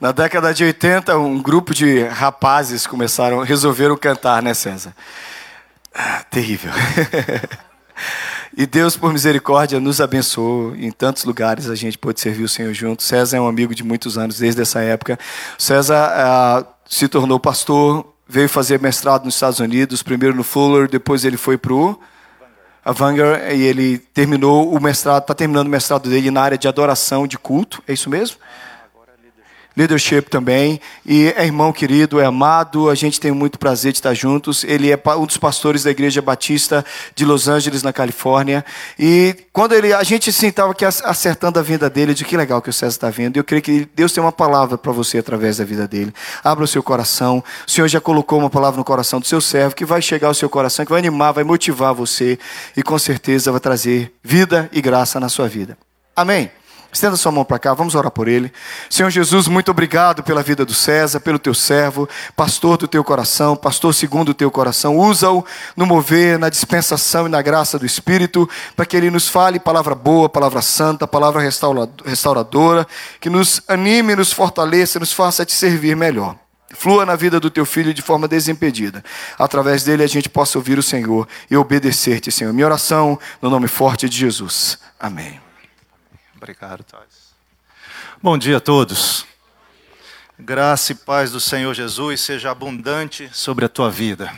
Na década de 80, um grupo de rapazes começaram, resolveram cantar, né, César? Ah, terrível. e Deus, por misericórdia, nos abençoou. Em tantos lugares a gente pôde servir o Senhor junto. César é um amigo de muitos anos, desde essa época. César ah, se tornou pastor, veio fazer mestrado nos Estados Unidos, primeiro no Fuller, depois ele foi para o a e ele terminou o mestrado, está terminando o mestrado dele na área de adoração, de culto, é isso mesmo? Leadership também. E é irmão querido, é amado, a gente tem muito prazer de estar juntos. Ele é um dos pastores da Igreja Batista de Los Angeles, na Califórnia. E quando ele, a gente assim, estava aqui acertando a vinda dele, de que legal que o César está vindo. Eu creio que Deus tem uma palavra para você através da vida dele. Abra o seu coração. O Senhor já colocou uma palavra no coração do seu servo que vai chegar ao seu coração, que vai animar, vai motivar você e com certeza vai trazer vida e graça na sua vida. Amém. Estenda sua mão para cá, vamos orar por ele. Senhor Jesus, muito obrigado pela vida do César, pelo teu servo, pastor do teu coração, pastor segundo o teu coração. Usa-o no mover, na dispensação e na graça do Espírito, para que ele nos fale palavra boa, palavra santa, palavra restauradora, que nos anime, nos fortaleça, nos faça te servir melhor. Flua na vida do teu filho de forma desimpedida. Através dele a gente possa ouvir o Senhor e obedecer-te, Senhor. Minha oração no nome forte de Jesus. Amém. Obrigado, Thais. Bom dia a todos. Graça e paz do Senhor Jesus seja abundante sobre a tua vida.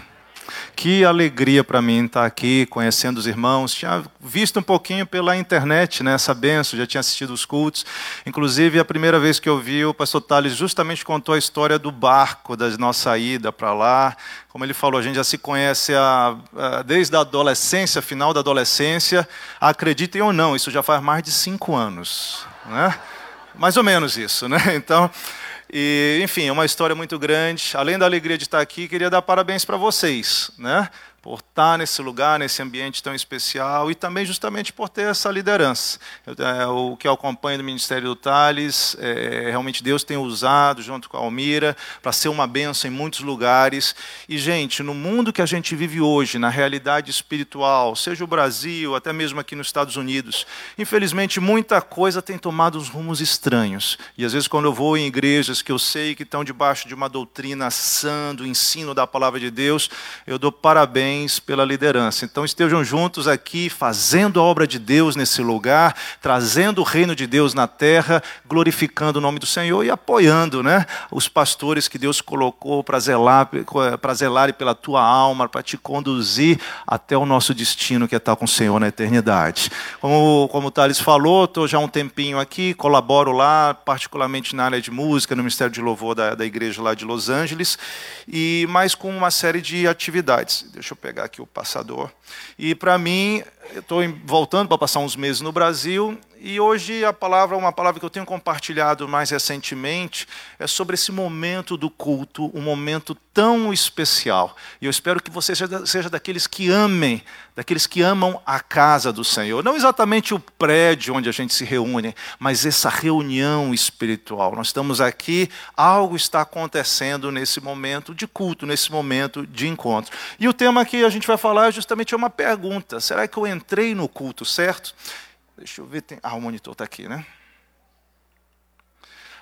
Que alegria para mim estar aqui conhecendo os irmãos. Tinha visto um pouquinho pela internet né, essa benção, já tinha assistido os cultos. Inclusive, a primeira vez que eu vi, o pastor Tales justamente contou a história do barco, da nossa ida para lá. Como ele falou, a gente já se conhece a, a, desde a adolescência, final da adolescência. Acreditem ou não, isso já faz mais de cinco anos. Né? Mais ou menos isso. Né? Então. E, enfim, é uma história muito grande. Além da alegria de estar aqui, queria dar parabéns para vocês, né? Por estar nesse lugar, nesse ambiente tão especial e também justamente por ter essa liderança. É, o que eu acompanho do Ministério do Tales, é, realmente Deus tem usado junto com a Almira para ser uma benção em muitos lugares. E, gente, no mundo que a gente vive hoje, na realidade espiritual, seja o Brasil, até mesmo aqui nos Estados Unidos, infelizmente muita coisa tem tomado uns rumos estranhos. E às vezes, quando eu vou em igrejas que eu sei que estão debaixo de uma doutrina sã, do ensino da palavra de Deus, eu dou parabéns parabéns pela liderança. Então estejam juntos aqui, fazendo a obra de Deus nesse lugar, trazendo o reino de Deus na terra, glorificando o nome do Senhor e apoiando né, os pastores que Deus colocou para zelar, para zelar pela tua alma, para te conduzir até o nosso destino, que é estar com o Senhor na eternidade. Como, como o Thales falou, estou já há um tempinho aqui, colaboro lá, particularmente na área de música, no Ministério de Louvor da, da igreja lá de Los Angeles, e mais com uma série de atividades. Deixa eu pegar aqui o passador. E para mim, estou voltando para passar uns meses no Brasil e hoje a palavra, uma palavra que eu tenho compartilhado mais recentemente, é sobre esse momento do culto, um momento tão especial. E eu espero que você seja, daqueles que amem, daqueles que amam a casa do Senhor. Não exatamente o prédio onde a gente se reúne, mas essa reunião espiritual. Nós estamos aqui, algo está acontecendo nesse momento de culto, nesse momento de encontro. E o tema que a gente vai falar é justamente uma pergunta: será que eu entrei no culto certo? Deixa eu ver. Tem... Ah, o monitor está aqui, né?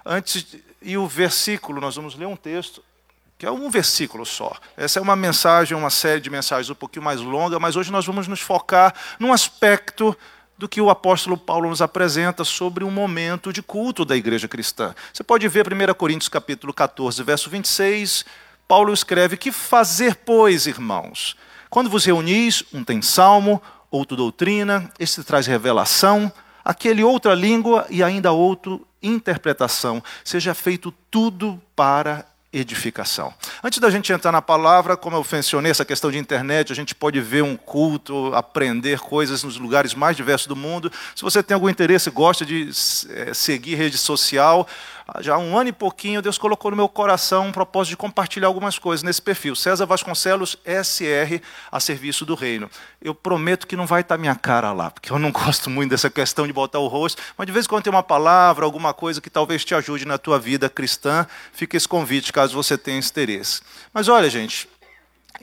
Antes, e o versículo, nós vamos ler um texto, que é um versículo só. Essa é uma mensagem, uma série de mensagens um pouquinho mais longa, mas hoje nós vamos nos focar num aspecto do que o apóstolo Paulo nos apresenta sobre um momento de culto da igreja cristã. Você pode ver 1 Coríntios capítulo 14, verso 26, Paulo escreve: Que fazer, pois, irmãos? Quando vos reunis, um tem salmo, outro doutrina, este traz revelação, aquele outra língua e ainda outro interpretação. Seja feito tudo para edificação. Antes da gente entrar na palavra, como eu mencionei, essa questão de internet, a gente pode ver um culto, aprender coisas nos lugares mais diversos do mundo. Se você tem algum interesse, gosta de é, seguir rede social, já há um ano e pouquinho, Deus colocou no meu coração um propósito de compartilhar algumas coisas nesse perfil. César Vasconcelos, SR, a serviço do reino. Eu prometo que não vai estar minha cara lá, porque eu não gosto muito dessa questão de botar o rosto, mas de vez em quando tem uma palavra, alguma coisa que talvez te ajude na tua vida cristã, fica esse convite, caso você tenha interesse. Mas olha, gente,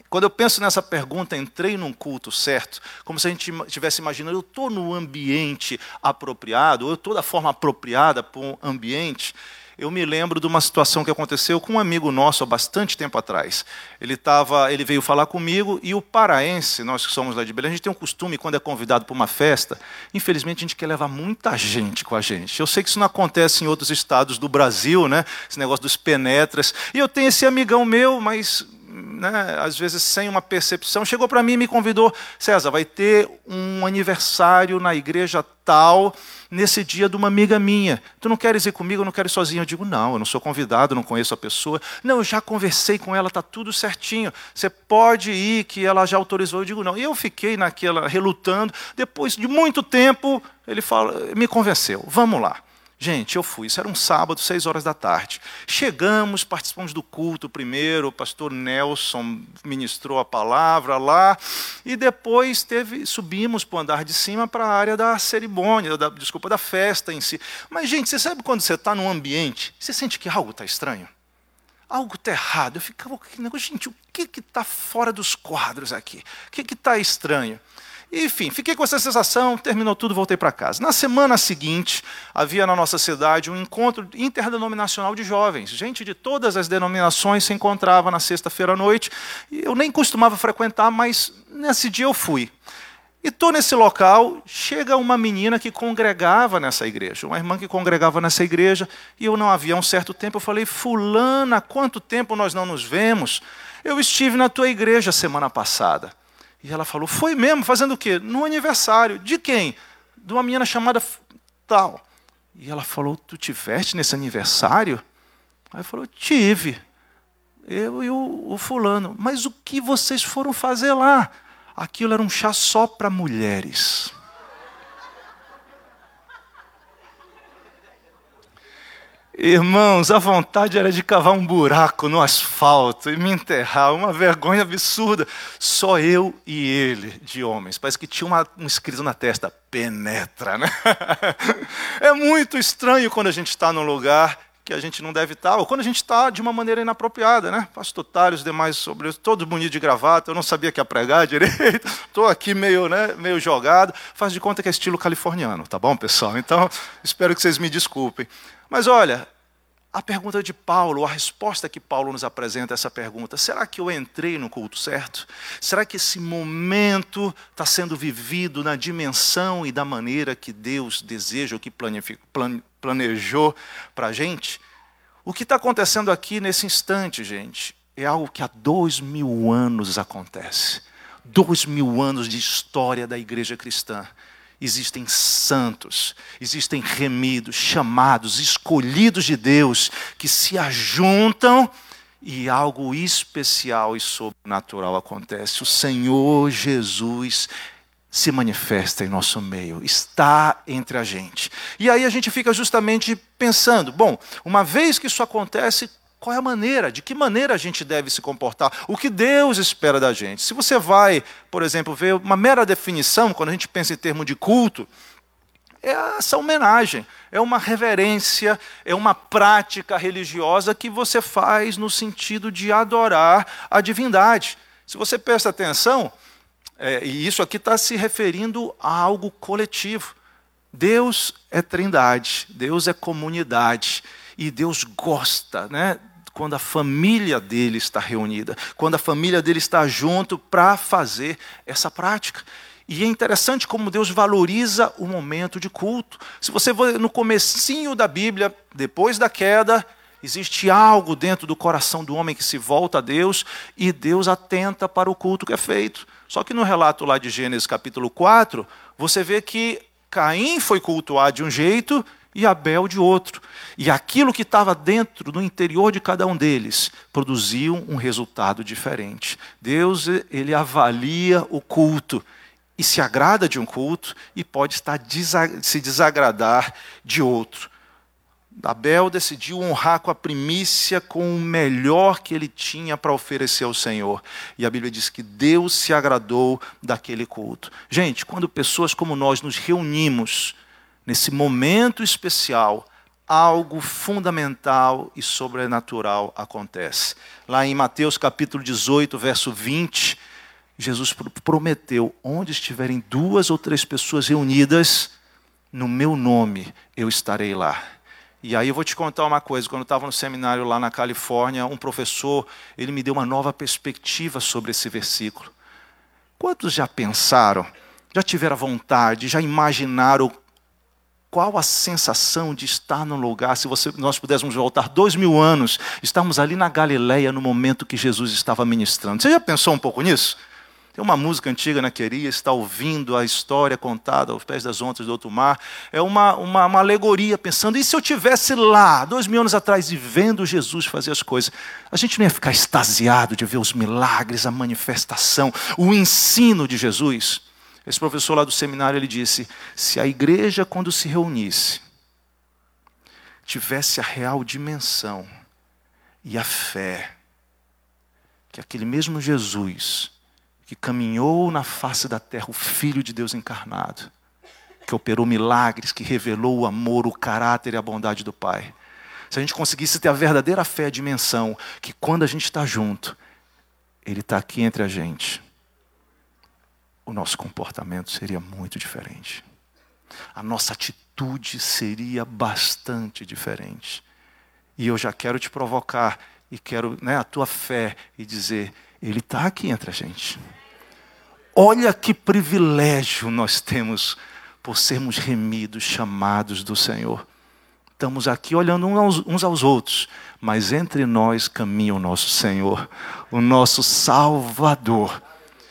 quando eu penso nessa pergunta, entrei num culto certo, como se a gente estivesse imaginando, eu estou no ambiente apropriado, ou eu estou da forma apropriada para um ambiente, eu me lembro de uma situação que aconteceu com um amigo nosso há bastante tempo atrás. Ele, tava, ele veio falar comigo e o paraense, nós que somos lá de Belém, a gente tem um costume, quando é convidado para uma festa, infelizmente a gente quer levar muita gente com a gente. Eu sei que isso não acontece em outros estados do Brasil, né? esse negócio dos penetras. E eu tenho esse amigão meu, mas né, às vezes sem uma percepção, chegou para mim e me convidou: César, vai ter um aniversário na igreja tal, nesse dia de uma amiga minha. Tu não queres ir comigo? Eu não quero ir sozinho. Eu digo: Não, eu não sou convidado, não conheço a pessoa. Não, eu já conversei com ela, está tudo certinho. Você pode ir, que ela já autorizou. Eu digo: Não. E eu fiquei naquela, relutando. Depois de muito tempo, ele fala, me convenceu: Vamos lá. Gente, eu fui. Isso era um sábado, seis horas da tarde. Chegamos, participamos do culto primeiro. O pastor Nelson ministrou a palavra lá. E depois teve, subimos para o andar de cima para a área da cerimônia, da, desculpa, da festa em si. Mas, gente, você sabe quando você está num ambiente, você sente que algo está estranho? Algo está errado. Eu ficava, gente, o que está fora dos quadros aqui? O que está estranho? Enfim, fiquei com essa sensação, terminou tudo, voltei para casa. Na semana seguinte, havia na nossa cidade um encontro interdenominacional de jovens. Gente de todas as denominações se encontrava na sexta-feira à noite. E eu nem costumava frequentar, mas nesse dia eu fui. E estou nesse local, chega uma menina que congregava nessa igreja, uma irmã que congregava nessa igreja, e eu não havia um certo tempo, eu falei, fulana, quanto tempo nós não nos vemos? Eu estive na tua igreja semana passada. E ela falou: Foi mesmo? Fazendo o quê? No aniversário. De quem? De uma menina chamada tal. E ela falou: Tu tiveste nesse aniversário? Aí falou: Tive. Eu e o, o fulano. Mas o que vocês foram fazer lá? Aquilo era um chá só para mulheres. Irmãos, a vontade era de cavar um buraco no asfalto e me enterrar, uma vergonha absurda. Só eu e ele, de homens. Parece que tinha uma, um escrito na testa: penetra, né? É muito estranho quando a gente está num lugar que a gente não deve estar, ou quando a gente está de uma maneira inapropriada, né? Pastor Tário, os demais sobre todos bonitos de gravata, eu não sabia que ia pregar direito, estou aqui meio, né, meio jogado, faz de conta que é estilo californiano, tá bom, pessoal? Então, espero que vocês me desculpem. Mas olha, a pergunta de Paulo, a resposta que Paulo nos apresenta a essa pergunta: será que eu entrei no culto certo? Será que esse momento está sendo vivido na dimensão e da maneira que Deus deseja, ou que planejou para a gente? O que está acontecendo aqui nesse instante, gente, é algo que há dois mil anos acontece. Dois mil anos de história da igreja cristã existem santos, existem remidos, chamados, escolhidos de Deus, que se ajuntam e algo especial e sobrenatural acontece. O Senhor Jesus se manifesta em nosso meio, está entre a gente. E aí a gente fica justamente pensando: bom, uma vez que isso acontece, qual é a maneira? De que maneira a gente deve se comportar? O que Deus espera da gente? Se você vai, por exemplo, ver uma mera definição, quando a gente pensa em termos de culto, é essa homenagem, é uma reverência, é uma prática religiosa que você faz no sentido de adorar a divindade. Se você presta atenção, é, e isso aqui está se referindo a algo coletivo. Deus é trindade, Deus é comunidade, e Deus gosta né, quando a família dele está reunida, quando a família dele está junto para fazer essa prática. E é interessante como Deus valoriza o momento de culto. Se você for no comecinho da Bíblia, depois da queda, existe algo dentro do coração do homem que se volta a Deus e Deus atenta para o culto que é feito. Só que no relato lá de Gênesis capítulo 4, você vê que Caim foi cultuar de um jeito e Abel de outro. E aquilo que estava dentro, no interior de cada um deles, produziu um resultado diferente. Deus, ele avalia o culto e se agrada de um culto e pode estar se desagradar de outro. Abel decidiu honrar com a primícia, com o melhor que ele tinha para oferecer ao Senhor. E a Bíblia diz que Deus se agradou daquele culto. Gente, quando pessoas como nós nos reunimos nesse momento especial, algo fundamental e sobrenatural acontece. Lá em Mateus capítulo 18, verso 20, Jesus prometeu: onde estiverem duas ou três pessoas reunidas, no meu nome eu estarei lá. E aí eu vou te contar uma coisa, quando eu estava no seminário lá na Califórnia, um professor, ele me deu uma nova perspectiva sobre esse versículo. Quantos já pensaram, já tiveram vontade, já imaginaram qual a sensação de estar num lugar, se você, nós pudéssemos voltar dois mil anos, estamos ali na Galileia no momento que Jesus estava ministrando. Você já pensou um pouco nisso? Tem uma música antiga na Queria, está ouvindo a história contada aos pés das ondas do outro mar. É uma, uma, uma, alegoria, pensando, e se eu tivesse lá, dois mil anos atrás, e vendo Jesus fazer as coisas? A gente não ia ficar extasiado de ver os milagres, a manifestação, o ensino de Jesus? Esse professor lá do seminário, ele disse, se a igreja, quando se reunisse, tivesse a real dimensão e a fé, que aquele mesmo Jesus que caminhou na face da terra, o Filho de Deus encarnado, que operou milagres, que revelou o amor, o caráter e a bondade do Pai. Se a gente conseguisse ter a verdadeira fé, a dimensão, que quando a gente está junto, Ele está aqui entre a gente, o nosso comportamento seria muito diferente. A nossa atitude seria bastante diferente. E eu já quero te provocar e quero né, a tua fé e dizer: Ele está aqui entre a gente. Olha que privilégio nós temos por sermos remidos, chamados do Senhor. Estamos aqui olhando uns aos outros, mas entre nós caminha o nosso Senhor, o nosso Salvador.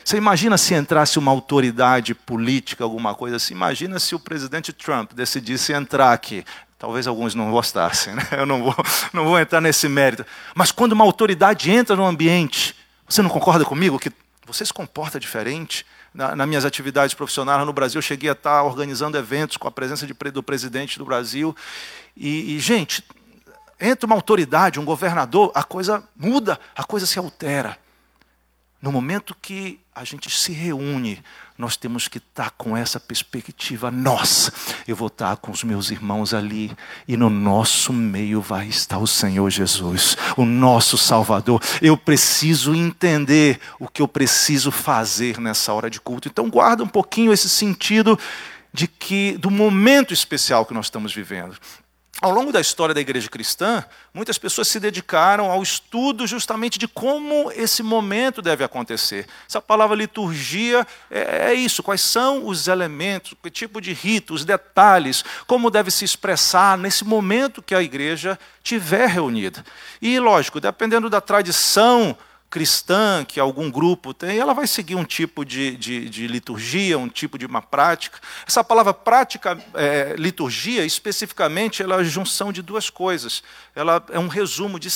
Você imagina se entrasse uma autoridade política, alguma coisa assim? Imagina se o presidente Trump decidisse entrar aqui. Talvez alguns não gostassem, né? eu não vou, não vou entrar nesse mérito. Mas quando uma autoridade entra no ambiente, você não concorda comigo que você se comporta diferente. Na, nas minhas atividades profissionais no Brasil, eu cheguei a estar organizando eventos com a presença de, do presidente do Brasil. E, e, gente, entra uma autoridade, um governador, a coisa muda, a coisa se altera. No momento que a gente se reúne, nós temos que estar com essa perspectiva nossa. Eu vou estar com os meus irmãos ali, e no nosso meio vai estar o Senhor Jesus, o nosso Salvador. Eu preciso entender o que eu preciso fazer nessa hora de culto. Então, guarda um pouquinho esse sentido de que do momento especial que nós estamos vivendo. Ao longo da história da igreja cristã, muitas pessoas se dedicaram ao estudo justamente de como esse momento deve acontecer. Essa palavra liturgia é, é, isso: quais são os elementos, que tipo de rito, os detalhes, como deve se expressar nesse momento que a igreja tiver reunida. E, lógico, dependendo da tradição cristã que algum grupo tem, ela vai seguir um tipo de, de, de liturgia, um tipo de uma prática. Essa palavra prática, é, liturgia, especificamente, ela é a junção de duas coisas. Ela é um resumo de,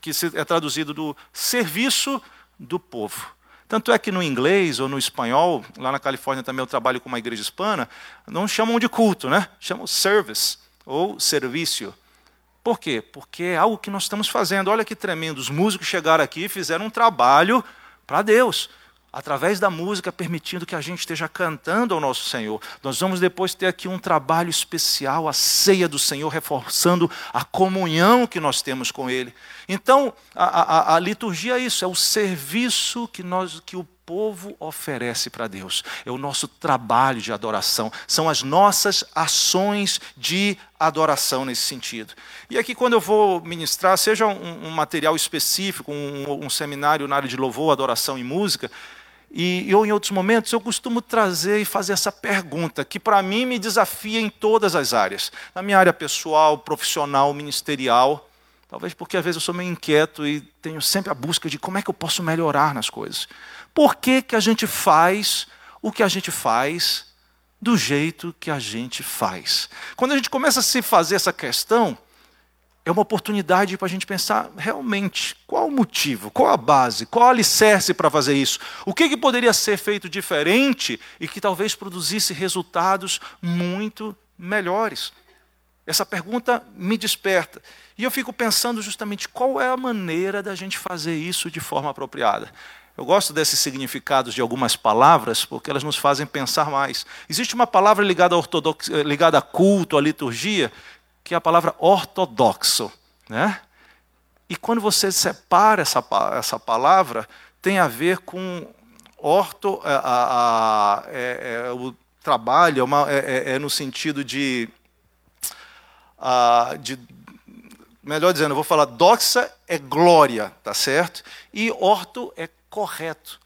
que é traduzido do serviço do povo. Tanto é que no inglês ou no espanhol, lá na Califórnia também eu trabalho com uma igreja hispana, não chamam de culto, né? chamam service ou serviço. Por quê? Porque é algo que nós estamos fazendo. Olha que tremendo. Os músicos chegaram aqui e fizeram um trabalho para Deus, através da música, permitindo que a gente esteja cantando ao nosso Senhor. Nós vamos depois ter aqui um trabalho especial, a ceia do Senhor, reforçando a comunhão que nós temos com Ele. Então, a, a, a liturgia é isso, é o serviço que, nós, que o povo oferece para Deus. É o nosso trabalho de adoração, são as nossas ações de adoração nesse sentido. E aqui, quando eu vou ministrar, seja um, um material específico, um, um, seminário na área de louvor, adoração e música, e ou em outros momentos, eu costumo trazer e fazer essa pergunta, que para mim me desafia em todas as áreas, na minha área pessoal, profissional, ministerial. Talvez porque às vezes eu sou meio inquieto e tenho sempre a busca de como é que eu posso melhorar nas coisas. Por que, que a gente faz o que a gente faz do jeito que a gente faz? Quando a gente começa a se fazer essa questão, é uma oportunidade para a gente pensar realmente qual o motivo, qual a base, qual o alicerce para fazer isso. O que, que poderia ser feito diferente e que talvez produzisse resultados muito melhores. Essa pergunta me desperta. E eu fico pensando justamente qual é a maneira da gente fazer isso de forma apropriada. Eu gosto desses significados de algumas palavras, porque elas nos fazem pensar mais. Existe uma palavra ligada a, ortodox... ligada a culto, a liturgia, que é a palavra ortodoxo. Né? E quando você separa essa, essa palavra, tem a ver com orto, a, a, a, é, é, o trabalho, é, uma, é, é, é no sentido de ah, de, melhor dizendo, eu vou falar doxa é glória, tá certo? E orto é correto,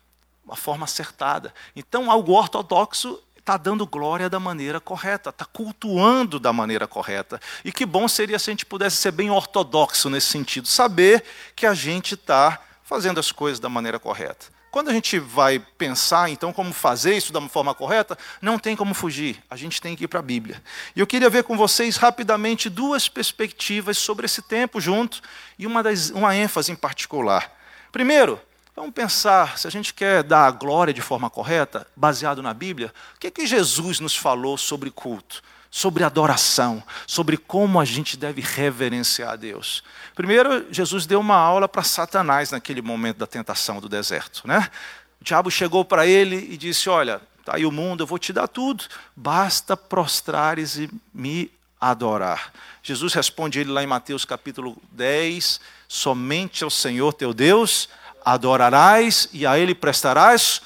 uma forma acertada. Então, algo ortodoxo está dando glória da maneira correta, está cultuando da maneira correta. E que bom seria se a gente pudesse ser bem ortodoxo nesse sentido, saber que a gente está fazendo as coisas da maneira correta. Quando a gente vai pensar, então, como fazer isso da forma correta, não tem como fugir. A gente tem que ir para a Bíblia. E eu queria ver com vocês rapidamente duas perspectivas sobre esse tempo junto e uma, das, uma ênfase em particular. Primeiro, vamos pensar, se a gente quer dar a glória de forma correta, baseado na Bíblia, o que, é que Jesus nos falou sobre culto? sobre adoração, sobre como a gente deve reverenciar a Deus. Primeiro, Jesus deu uma aula para Satanás naquele momento da tentação do deserto. Né? O diabo chegou para ele e disse: Olha, está aí o mundo, eu vou te dar tudo, basta prostrares e me adorar. Jesus responde ele lá em Mateus capítulo 10: Somente ao Senhor teu Deus adorarás e a ele prestarás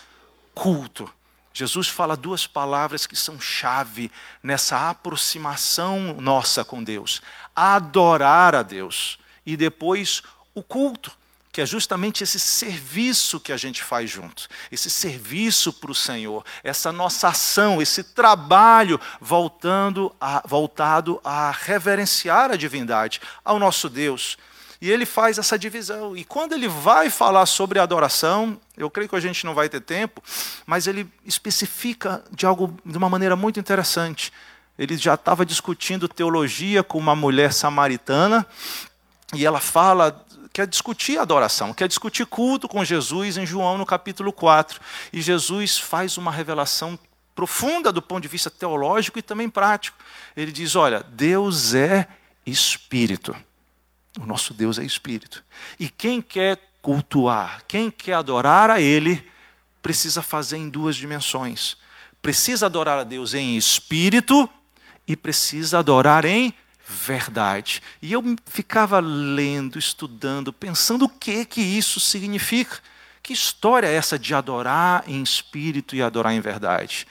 culto. Jesus fala duas palavras que são chave nessa aproximação nossa com Deus: adorar a Deus e depois o culto, que é justamente esse serviço que a gente faz junto, esse serviço para o Senhor, essa nossa ação, esse trabalho voltando a, voltado a reverenciar a divindade, ao nosso Deus. E ele faz essa divisão. E quando ele vai falar sobre adoração, eu creio que a gente não vai ter tempo, mas ele especifica de algo de uma maneira muito interessante. Ele já estava discutindo teologia com uma mulher samaritana, e ela fala quer discutir adoração, quer discutir culto com Jesus em João no capítulo 4. E Jesus faz uma revelação profunda do ponto de vista teológico e também prático. Ele diz: Olha, Deus é espírito. O nosso Deus é espírito. E quem quer cultuar, quem quer adorar a Ele, precisa fazer em duas dimensões. Precisa adorar a Deus em espírito e precisa adorar em verdade. E eu ficava lendo, estudando, pensando o que que isso significa. Que história é essa de adorar em espírito e adorar em verdade?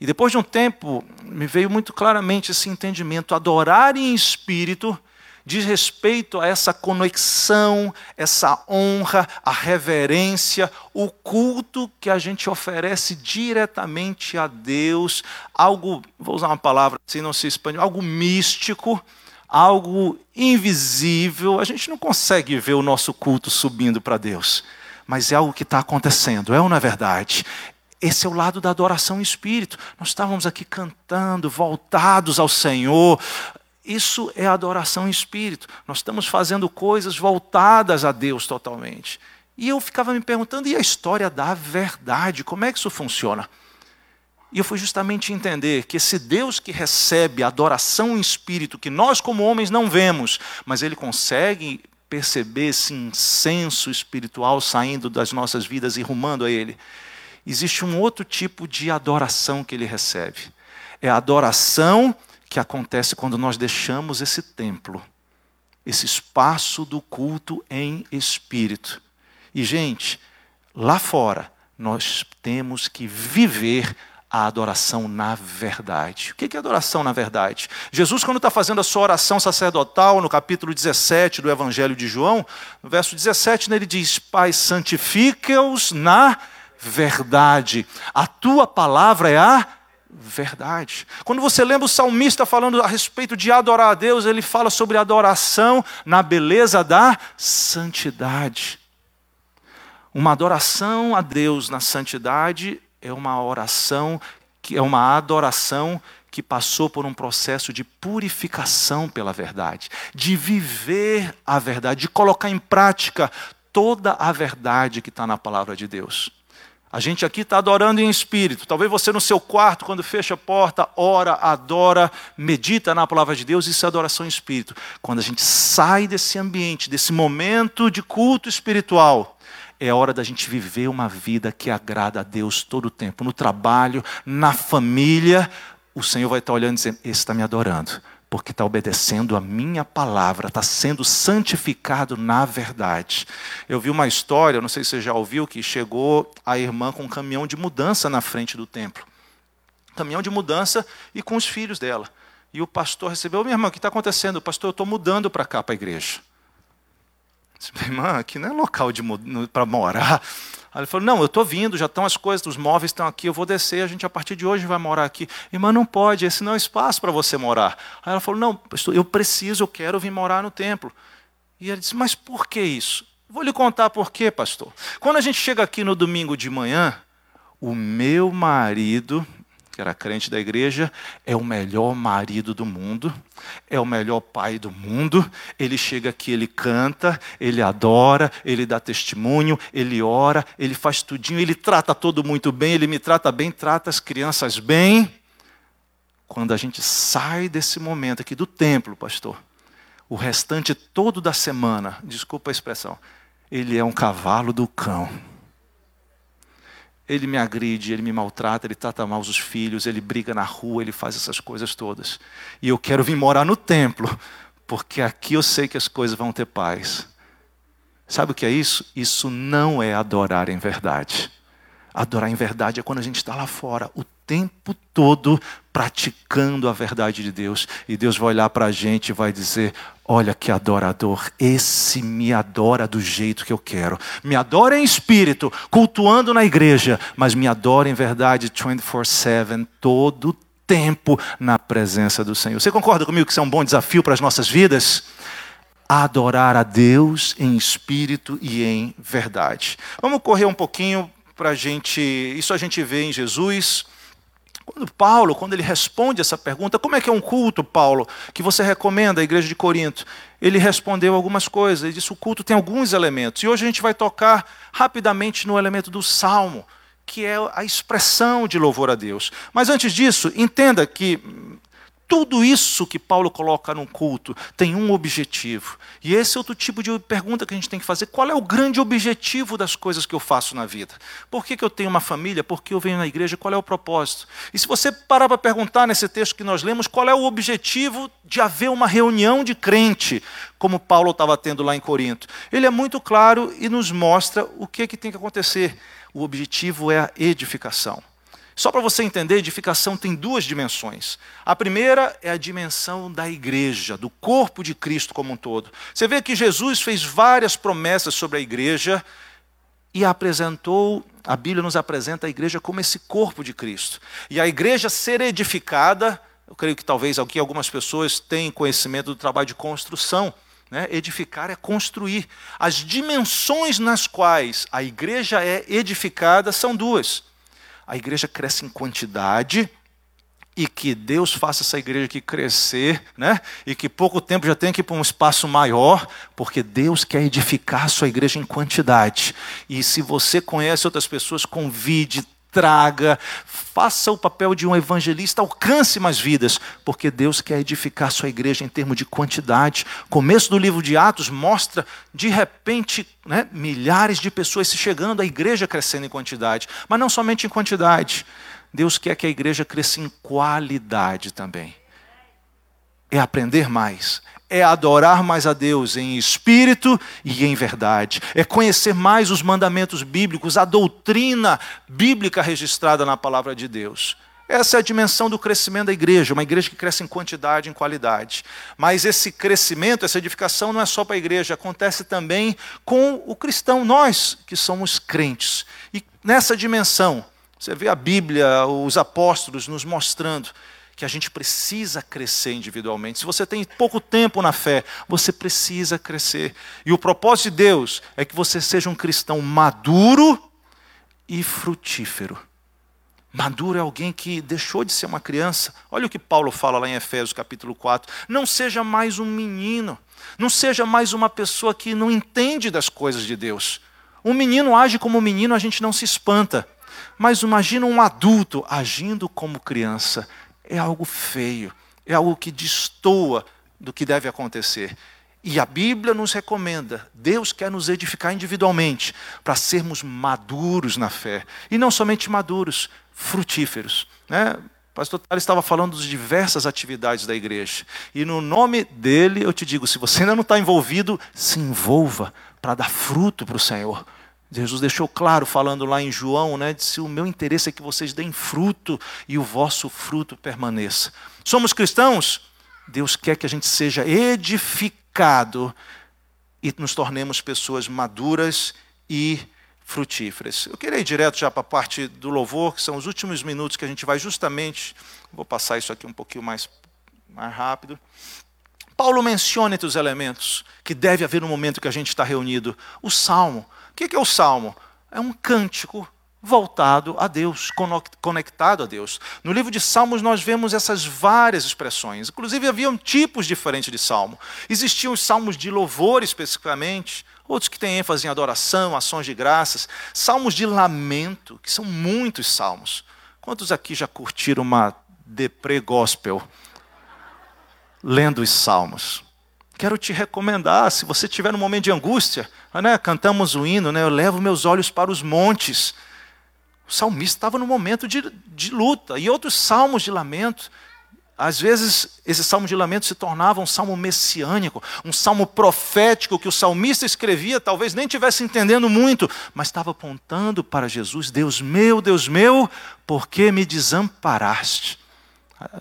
E depois de um tempo, me veio muito claramente esse entendimento: adorar em espírito diz respeito a essa conexão, essa honra, a reverência, o culto que a gente oferece diretamente a Deus, algo, vou usar uma palavra assim, não se expande, algo místico, algo invisível. A gente não consegue ver o nosso culto subindo para Deus, mas é algo que está acontecendo, é ou não é verdade? Esse é o lado da adoração em espírito. Nós estávamos aqui cantando, voltados ao Senhor, isso é adoração em espírito. Nós estamos fazendo coisas voltadas a Deus totalmente. E eu ficava me perguntando, e a história da verdade? Como é que isso funciona? E eu fui justamente entender que esse Deus que recebe a adoração em espírito, que nós como homens não vemos, mas ele consegue perceber esse incenso espiritual saindo das nossas vidas e rumando a ele. Existe um outro tipo de adoração que ele recebe. É a adoração que acontece quando nós deixamos esse templo, esse espaço do culto em espírito. E, gente, lá fora, nós temos que viver a adoração na verdade. O que é adoração na verdade? Jesus, quando está fazendo a sua oração sacerdotal, no capítulo 17 do Evangelho de João, no verso 17, ele diz: Pai, santifica-os na verdade. A tua palavra é a verdade. Quando você lembra o salmista falando a respeito de adorar a Deus, ele fala sobre adoração na beleza da santidade. Uma adoração a Deus na santidade é uma oração que é uma adoração que passou por um processo de purificação pela verdade, de viver a verdade, de colocar em prática toda a verdade que está na palavra de Deus. A gente aqui está adorando em espírito. Talvez você no seu quarto, quando fecha a porta, ora, adora, medita na palavra de Deus, isso é adoração em espírito. Quando a gente sai desse ambiente, desse momento de culto espiritual, é hora da gente viver uma vida que agrada a Deus todo o tempo. No trabalho, na família, o Senhor vai estar olhando e dizendo: Esse está me adorando porque está obedecendo a minha palavra, está sendo santificado na verdade. Eu vi uma história, não sei se você já ouviu, que chegou a irmã com um caminhão de mudança na frente do templo. Caminhão de mudança e com os filhos dela. E o pastor recebeu, minha irmã, o que está acontecendo? Pastor, eu estou mudando para cá, para a igreja. Disse, minha irmã, aqui não é local para morar. Aí ele falou, não, eu estou vindo, já estão as coisas, os móveis estão aqui, eu vou descer, a gente a partir de hoje vai morar aqui. Irmã, não pode, esse não é espaço para você morar. Aí ela falou, não, eu preciso, eu quero vir morar no templo. E ele disse, mas por que isso? Vou lhe contar por quê, pastor. Quando a gente chega aqui no domingo de manhã, o meu marido, que era crente da igreja, é o melhor marido do mundo, é o melhor pai do mundo. Ele chega aqui, ele canta, ele adora, ele dá testemunho, ele ora, ele faz tudinho, ele trata todo muito bem, ele me trata bem, trata as crianças bem. Quando a gente sai desse momento aqui do templo, pastor, o restante todo da semana, desculpa a expressão, ele é um cavalo do cão ele me agride, ele me maltrata, ele trata mal os filhos, ele briga na rua, ele faz essas coisas todas. E eu quero vir morar no templo, porque aqui eu sei que as coisas vão ter paz. Sabe o que é isso? Isso não é adorar em verdade. Adorar em verdade é quando a gente está lá fora, o tempo todo praticando a verdade de Deus. E Deus vai olhar para a gente e vai dizer: Olha que adorador, esse me adora do jeito que eu quero. Me adora em espírito, cultuando na igreja, mas me adora em verdade 24/7, todo tempo na presença do Senhor. Você concorda comigo que isso é um bom desafio para as nossas vidas? Adorar a Deus em espírito e em verdade. Vamos correr um pouquinho para a gente. Isso a gente vê em Jesus. Quando Paulo, quando ele responde essa pergunta, como é que é um culto, Paulo, que você recomenda à igreja de Corinto? Ele respondeu algumas coisas. Ele disse: o culto tem alguns elementos. E hoje a gente vai tocar rapidamente no elemento do salmo, que é a expressão de louvor a Deus. Mas antes disso, entenda que tudo isso que Paulo coloca num culto tem um objetivo. E esse é outro tipo de pergunta que a gente tem que fazer: qual é o grande objetivo das coisas que eu faço na vida? Por que, que eu tenho uma família? Por que eu venho na igreja? Qual é o propósito? E se você parar para perguntar nesse texto que nós lemos, qual é o objetivo de haver uma reunião de crente, como Paulo estava tendo lá em Corinto? Ele é muito claro e nos mostra o que, que tem que acontecer. O objetivo é a edificação. Só para você entender, edificação tem duas dimensões. A primeira é a dimensão da igreja, do corpo de Cristo como um todo. Você vê que Jesus fez várias promessas sobre a igreja e apresentou, a Bíblia nos apresenta a igreja como esse corpo de Cristo. E a igreja ser edificada, eu creio que talvez aqui algumas pessoas tenham conhecimento do trabalho de construção. Né? Edificar é construir. As dimensões nas quais a igreja é edificada são duas a igreja cresce em quantidade e que Deus faça essa igreja aqui crescer, né? E que pouco tempo já tenha que ir para um espaço maior, porque Deus quer edificar a sua igreja em quantidade. E se você conhece outras pessoas, convide, traga, faça o papel de um evangelista, alcance mais vidas, porque Deus quer edificar sua igreja em termos de quantidade. Começo do livro de Atos mostra, de repente, né, milhares de pessoas se chegando, a igreja crescendo em quantidade, mas não somente em quantidade. Deus quer que a igreja cresça em qualidade também. É aprender mais, é adorar mais a Deus em espírito e em verdade, é conhecer mais os mandamentos bíblicos, a doutrina bíblica registrada na palavra de Deus. Essa é a dimensão do crescimento da igreja, uma igreja que cresce em quantidade em qualidade. Mas esse crescimento, essa edificação não é só para a igreja, acontece também com o cristão, nós que somos crentes. E nessa dimensão, você vê a Bíblia, os apóstolos nos mostrando que a gente precisa crescer individualmente. Se você tem pouco tempo na fé, você precisa crescer. E o propósito de Deus é que você seja um cristão maduro e frutífero. Maduro é alguém que deixou de ser uma criança. Olha o que Paulo fala lá em Efésios capítulo 4. Não seja mais um menino. Não seja mais uma pessoa que não entende das coisas de Deus. Um menino age como um menino, a gente não se espanta. Mas imagina um adulto agindo como criança é algo feio, é algo que destoa do que deve acontecer. E a Bíblia nos recomenda, Deus quer nos edificar individualmente, para sermos maduros na fé. E não somente maduros, frutíferos. Né? O pastor estava falando de diversas atividades da igreja. E no nome dele, eu te digo: se você ainda não está envolvido, se envolva para dar fruto para o Senhor. Jesus deixou claro, falando lá em João, né? Disse: O meu interesse é que vocês deem fruto e o vosso fruto permaneça. Somos cristãos? Deus quer que a gente seja edificado e nos tornemos pessoas maduras e frutíferas. Eu queria ir direto já para a parte do louvor, que são os últimos minutos que a gente vai justamente. Vou passar isso aqui um pouquinho mais, mais rápido. Paulo menciona entre os elementos que deve haver no momento que a gente está reunido o salmo. O que é o salmo? É um cântico voltado a Deus, conectado a Deus. No livro de Salmos nós vemos essas várias expressões. Inclusive haviam tipos diferentes de salmo. Existiam os salmos de louvor especificamente, outros que têm ênfase em adoração, ações de graças, salmos de lamento, que são muitos salmos. Quantos aqui já curtiram uma deprê gospel lendo os salmos? Quero te recomendar, se você estiver num momento de angústia, né, cantamos o hino, né, eu levo meus olhos para os montes. O salmista estava num momento de, de luta, e outros salmos de lamento. Às vezes, esse salmo de lamento se tornava um salmo messiânico, um salmo profético que o salmista escrevia, talvez nem tivesse entendendo muito, mas estava apontando para Jesus: Deus meu, Deus meu, por que me desamparaste?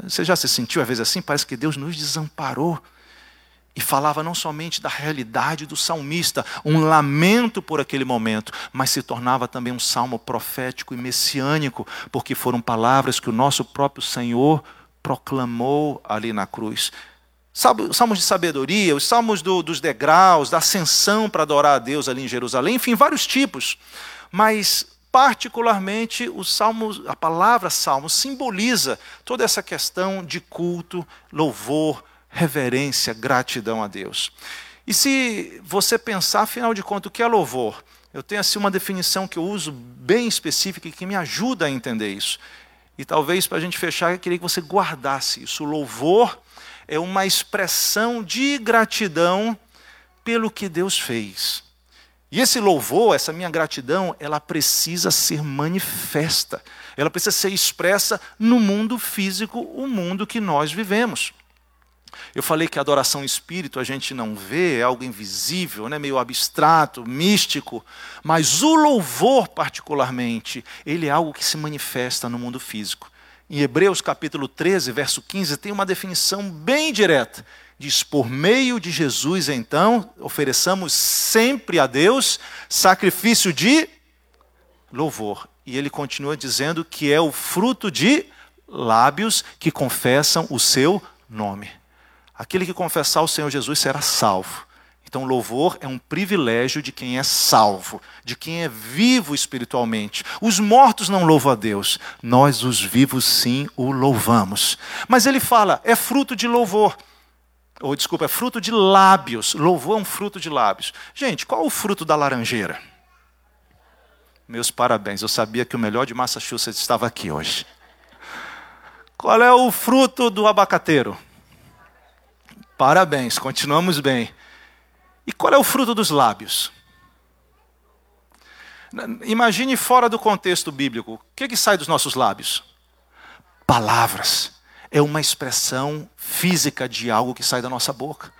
Você já se sentiu às vezes assim? Parece que Deus nos desamparou. E falava não somente da realidade do salmista, um lamento por aquele momento, mas se tornava também um salmo profético e messiânico, porque foram palavras que o nosso próprio Senhor proclamou ali na cruz. Os salmos de sabedoria, os salmos do, dos degraus, da ascensão para adorar a Deus ali em Jerusalém, enfim, vários tipos. Mas, particularmente, o salmo, a palavra salmo simboliza toda essa questão de culto, louvor, reverência, gratidão a Deus. E se você pensar, afinal de contas, o que é louvor? Eu tenho assim uma definição que eu uso bem específica e que me ajuda a entender isso. E talvez para a gente fechar, eu queria que você guardasse isso. O louvor é uma expressão de gratidão pelo que Deus fez. E esse louvor, essa minha gratidão, ela precisa ser manifesta. Ela precisa ser expressa no mundo físico, o mundo que nós vivemos. Eu falei que a adoração espírito a gente não vê, é algo invisível, né, meio abstrato, místico, mas o louvor, particularmente, ele é algo que se manifesta no mundo físico. Em Hebreus capítulo 13, verso 15, tem uma definição bem direta. Diz: Por meio de Jesus, então, ofereçamos sempre a Deus sacrifício de louvor. E ele continua dizendo que é o fruto de lábios que confessam o seu nome. Aquele que confessar o Senhor Jesus será salvo. Então, louvor é um privilégio de quem é salvo, de quem é vivo espiritualmente. Os mortos não louvam a Deus, nós, os vivos, sim, o louvamos. Mas ele fala, é fruto de louvor. Ou, desculpa, é fruto de lábios. Louvor é um fruto de lábios. Gente, qual é o fruto da laranjeira? Meus parabéns, eu sabia que o melhor de Massachusetts estava aqui hoje. Qual é o fruto do abacateiro? Parabéns, continuamos bem. E qual é o fruto dos lábios? Imagine fora do contexto bíblico. O que, é que sai dos nossos lábios? Palavras. É uma expressão física de algo que sai da nossa boca.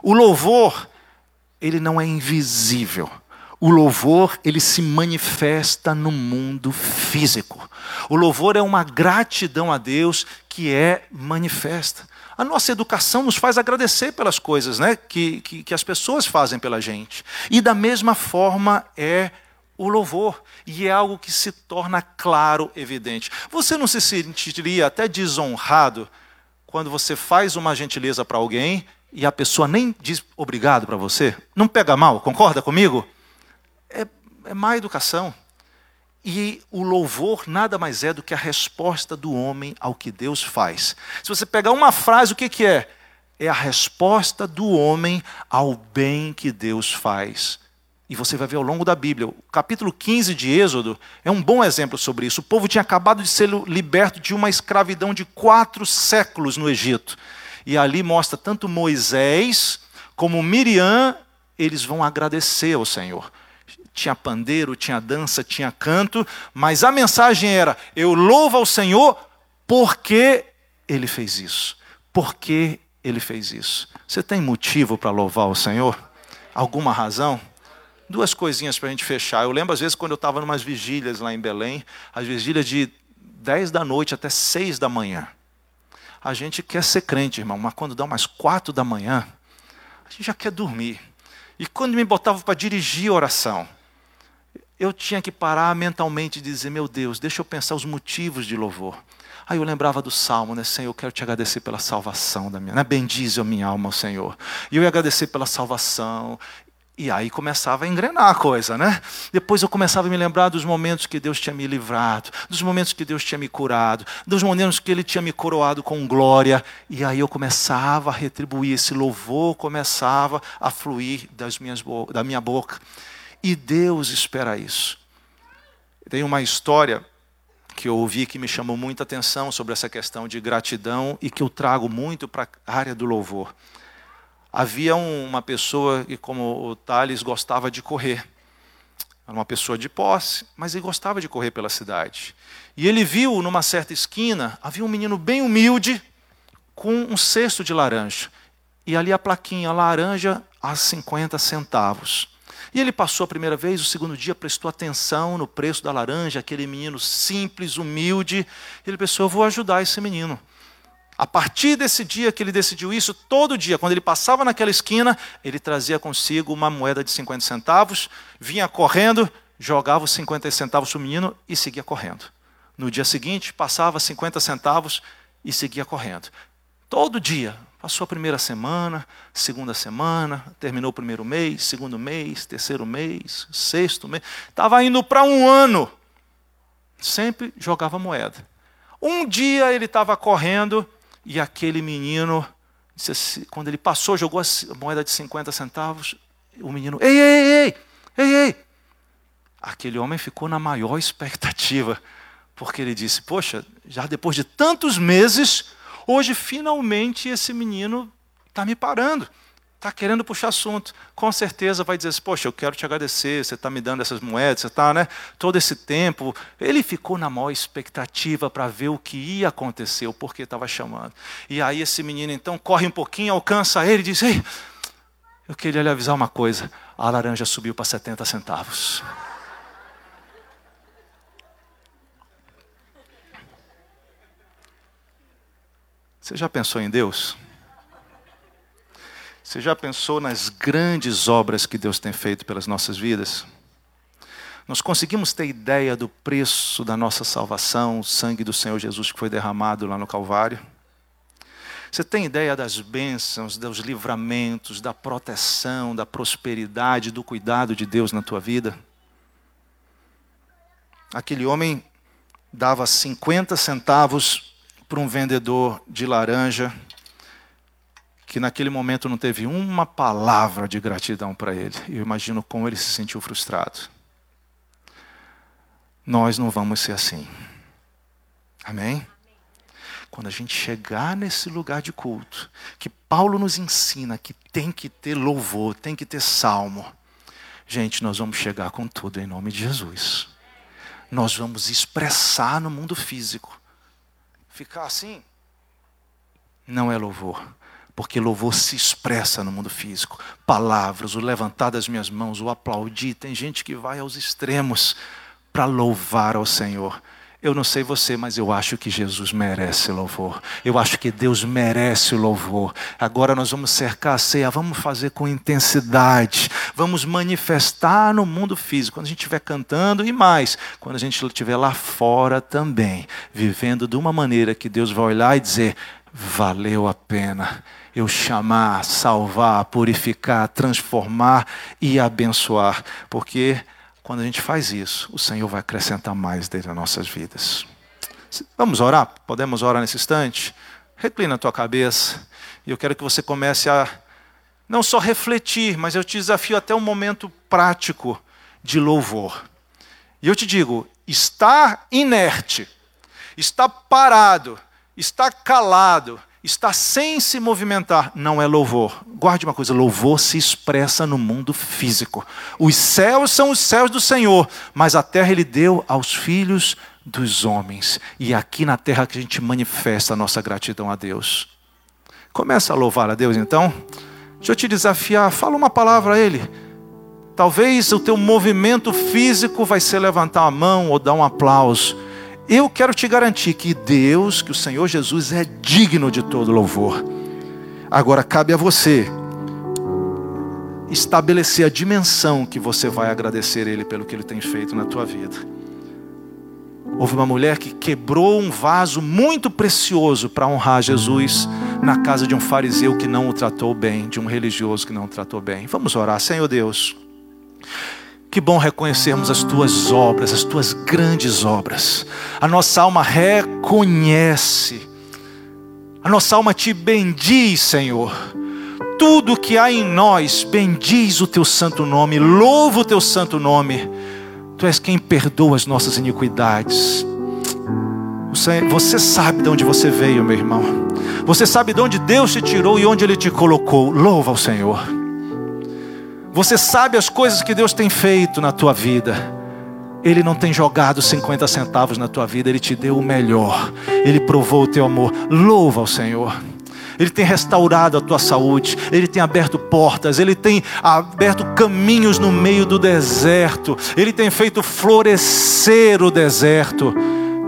O louvor, ele não é invisível. O louvor, ele se manifesta no mundo físico. O louvor é uma gratidão a Deus que é manifesta. A nossa educação nos faz agradecer pelas coisas né, que, que, que as pessoas fazem pela gente. E da mesma forma é o louvor. E é algo que se torna claro, evidente. Você não se sentiria até desonrado quando você faz uma gentileza para alguém e a pessoa nem diz obrigado para você? Não pega mal, concorda comigo? É, é má educação. E o louvor nada mais é do que a resposta do homem ao que Deus faz. Se você pegar uma frase, o que, que é? É a resposta do homem ao bem que Deus faz. E você vai ver ao longo da Bíblia. O capítulo 15 de Êxodo é um bom exemplo sobre isso. O povo tinha acabado de ser liberto de uma escravidão de quatro séculos no Egito. E ali mostra tanto Moisés como Miriam, eles vão agradecer ao Senhor tinha pandeiro, tinha dança, tinha canto, mas a mensagem era: eu louvo ao Senhor porque ele fez isso. Porque ele fez isso. Você tem motivo para louvar o Senhor? Alguma razão? duas coisinhas para a gente fechar. Eu lembro, às vezes, quando eu estava em umas vigílias lá em Belém, as vigílias de 10 da noite até 6 da manhã. A gente quer ser crente, irmão, mas quando dá umas 4 da manhã, a gente já quer dormir. E quando me botava para dirigir a oração, eu tinha que parar mentalmente e dizer: Meu Deus, deixa eu pensar os motivos de louvor. Aí eu lembrava do salmo, né? Senhor, eu quero te agradecer pela salvação da minha, né? Bendize a minha alma, Senhor. E eu ia agradecer pela salvação. E aí começava a engrenar a coisa, né? Depois eu começava a me lembrar dos momentos que Deus tinha me livrado, dos momentos que Deus tinha me curado, dos momentos que Ele tinha me coroado com glória. E aí eu começava a retribuir, esse louvor começava a fluir das minhas, da minha boca. E Deus espera isso. Tem uma história que eu ouvi que me chamou muita atenção sobre essa questão de gratidão e que eu trago muito para a área do louvor. Havia uma pessoa que, como o Thales, gostava de correr. Era uma pessoa de posse, mas ele gostava de correr pela cidade. E ele viu numa certa esquina, havia um menino bem humilde com um cesto de laranja. E ali a plaquinha, laranja a 50 centavos. E ele passou a primeira vez, o segundo dia prestou atenção no preço da laranja, aquele menino simples, humilde. Ele pensou: eu vou ajudar esse menino. A partir desse dia que ele decidiu isso, todo dia, quando ele passava naquela esquina, ele trazia consigo uma moeda de 50 centavos, vinha correndo, jogava os 50 centavos o menino e seguia correndo. No dia seguinte, passava 50 centavos e seguia correndo. Todo dia, Passou a primeira semana, segunda semana, terminou o primeiro mês, segundo mês, terceiro mês, sexto mês. Estava indo para um ano. Sempre jogava moeda. Um dia ele estava correndo e aquele menino, assim, quando ele passou, jogou a moeda de 50 centavos, o menino, ei, ei, ei, ei, ei. Aquele homem ficou na maior expectativa, porque ele disse: Poxa, já depois de tantos meses, Hoje, finalmente, esse menino está me parando, está querendo puxar assunto. Com certeza vai dizer assim, poxa, eu quero te agradecer, você está me dando essas moedas, você está, né? Todo esse tempo. Ele ficou na maior expectativa para ver o que ia acontecer, o porquê estava chamando. E aí esse menino, então, corre um pouquinho, alcança ele e diz, ei, eu queria lhe avisar uma coisa, a laranja subiu para 70 centavos. Você já pensou em Deus? Você já pensou nas grandes obras que Deus tem feito pelas nossas vidas? Nós conseguimos ter ideia do preço da nossa salvação, o sangue do Senhor Jesus que foi derramado lá no Calvário? Você tem ideia das bênçãos, dos livramentos, da proteção, da prosperidade, do cuidado de Deus na tua vida? Aquele homem dava 50 centavos para um vendedor de laranja que naquele momento não teve uma palavra de gratidão para ele. Eu imagino como ele se sentiu frustrado. Nós não vamos ser assim. Amém? Quando a gente chegar nesse lugar de culto, que Paulo nos ensina que tem que ter louvor, tem que ter salmo, gente, nós vamos chegar com tudo em nome de Jesus. Nós vamos expressar no mundo físico Ficar assim não é louvor, porque louvor se expressa no mundo físico. Palavras, o levantar das minhas mãos, o aplaudir. Tem gente que vai aos extremos para louvar ao Senhor. Eu não sei você, mas eu acho que Jesus merece louvor. Eu acho que Deus merece louvor. Agora nós vamos cercar a ceia, vamos fazer com intensidade, vamos manifestar no mundo físico, quando a gente estiver cantando e mais, quando a gente estiver lá fora também, vivendo de uma maneira que Deus vai olhar e dizer: valeu a pena eu chamar, salvar, purificar, transformar e abençoar, porque quando a gente faz isso, o Senhor vai acrescentar mais dentro das nossas vidas. Vamos orar? Podemos orar nesse instante? Reclina a tua cabeça. E eu quero que você comece a não só refletir, mas eu te desafio até um momento prático de louvor. E eu te digo: estar inerte, estar parado, estar calado, Está sem se movimentar não é louvor. Guarde uma coisa: louvor se expressa no mundo físico. Os céus são os céus do Senhor, mas a terra ele deu aos filhos dos homens. E é aqui na terra que a gente manifesta a nossa gratidão a Deus. Começa a louvar a Deus então. Deixa eu te desafiar, fala uma palavra a Ele. Talvez o teu movimento físico vai ser levantar a mão ou dar um aplauso. Eu quero te garantir que Deus, que o Senhor Jesus é digno de todo louvor. Agora cabe a você estabelecer a dimensão que você vai agradecer Ele pelo que Ele tem feito na tua vida. Houve uma mulher que quebrou um vaso muito precioso para honrar Jesus na casa de um fariseu que não o tratou bem, de um religioso que não o tratou bem. Vamos orar, Senhor Deus. Que bom reconhecermos as tuas obras, as tuas grandes obras. A nossa alma reconhece, a nossa alma te bendiz, Senhor tudo que há em nós, bendiz o teu santo nome, louva o teu santo nome. Tu és quem perdoa as nossas iniquidades. Você sabe de onde você veio, meu irmão. Você sabe de onde Deus te tirou e onde Ele te colocou. Louva ao Senhor. Você sabe as coisas que Deus tem feito na tua vida. Ele não tem jogado 50 centavos na tua vida, Ele te deu o melhor. Ele provou o teu amor. Louva ao Senhor. Ele tem restaurado a tua saúde, Ele tem aberto portas, Ele tem aberto caminhos no meio do deserto, Ele tem feito florescer o deserto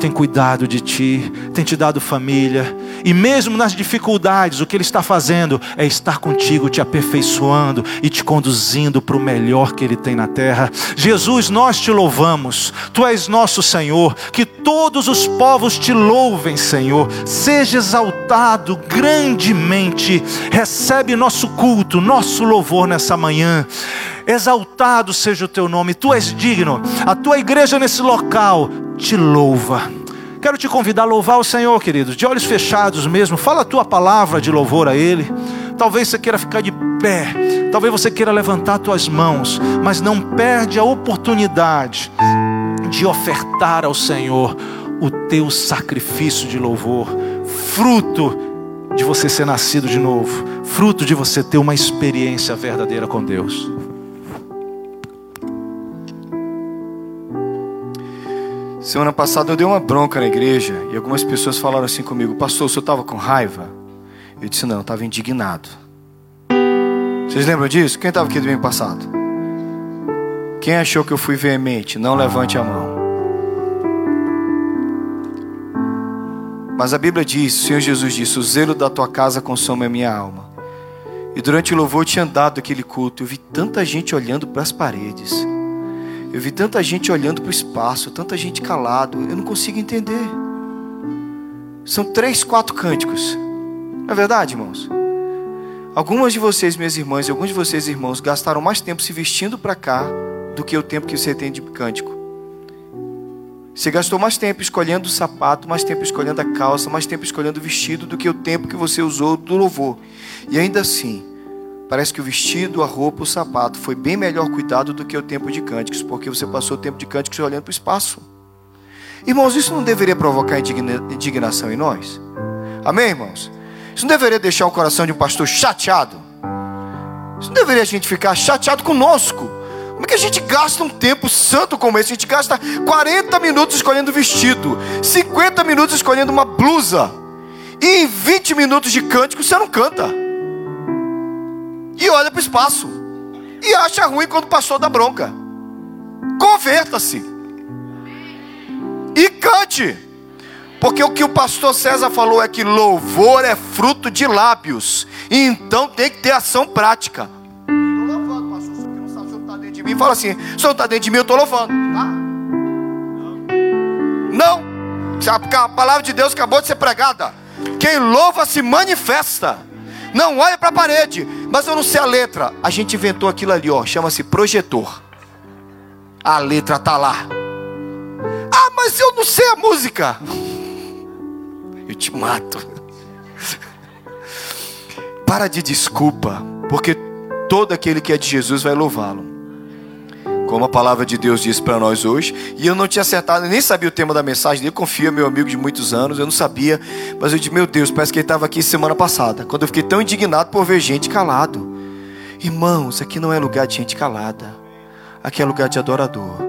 tem cuidado de ti, tem te dado família, e mesmo nas dificuldades, o que Ele está fazendo é estar contigo, te aperfeiçoando e te conduzindo para o melhor que Ele tem na terra. Jesus, nós te louvamos, Tu és nosso Senhor, que todos os povos te louvem, Senhor, seja exaltado grandemente, recebe nosso culto, nosso louvor nessa manhã. Exaltado seja o teu nome, tu és digno. A tua igreja nesse local te louva. Quero te convidar a louvar o Senhor, querido, de olhos fechados mesmo. Fala a tua palavra de louvor a Ele. Talvez você queira ficar de pé, talvez você queira levantar tuas mãos, mas não perde a oportunidade de ofertar ao Senhor o teu sacrifício de louvor, fruto de você ser nascido de novo, fruto de você ter uma experiência verdadeira com Deus. Semana passada eu dei uma bronca na igreja e algumas pessoas falaram assim comigo: Pastor, o senhor estava com raiva? Eu disse: Não, estava indignado. Vocês lembram disso? Quem estava aqui do ano passado? Quem achou que eu fui veemente? Não levante a mão. Mas a Bíblia diz: o Senhor Jesus disse: O zelo da tua casa consome a minha alma. E durante o louvor eu tinha andado aquele culto, eu vi tanta gente olhando para as paredes. Eu vi tanta gente olhando para o espaço, tanta gente calado, eu não consigo entender. São três, quatro cânticos. Não é verdade, irmãos? Algumas de vocês, minhas irmãs, e alguns de vocês, irmãos, gastaram mais tempo se vestindo para cá do que o tempo que você tem de cântico. Você gastou mais tempo escolhendo o sapato, mais tempo escolhendo a calça, mais tempo escolhendo o vestido do que o tempo que você usou do louvor. E ainda assim, Parece que o vestido, a roupa, o sapato foi bem melhor cuidado do que o tempo de cânticos, porque você passou o tempo de cânticos olhando para o espaço. Irmãos, isso não deveria provocar indignação em nós? Amém, irmãos? Isso não deveria deixar o coração de um pastor chateado? Isso não deveria a gente ficar chateado conosco? Como é que a gente gasta um tempo santo como esse? A gente gasta 40 minutos escolhendo vestido, 50 minutos escolhendo uma blusa, e em 20 minutos de cântico você não canta e olha para o espaço e acha ruim quando o pastor dá bronca. Converta-se e cante, porque o que o pastor César falou é que louvor é fruto de lábios, então tem que ter ação prática. Estou louvando, pastor, se não sabe, o senhor está dentro de mim, fala assim: o senhor está dentro de mim, eu estou louvando, tá? Não, a palavra de Deus acabou de ser pregada. Quem louva se manifesta. Não, olha para a parede. Mas eu não sei a letra. A gente inventou aquilo ali, ó. Chama-se projetor. A letra tá lá. Ah, mas eu não sei a música. Eu te mato. Para de desculpa, porque todo aquele que é de Jesus vai louvá-lo como a palavra de Deus diz para nós hoje. E eu não tinha acertado, nem sabia o tema da mensagem dele. Confia, meu amigo de muitos anos, eu não sabia. Mas eu disse, meu Deus, parece que ele estava aqui semana passada. Quando eu fiquei tão indignado por ver gente calado. Irmãos, aqui não é lugar de gente calada. Aqui é lugar de adorador.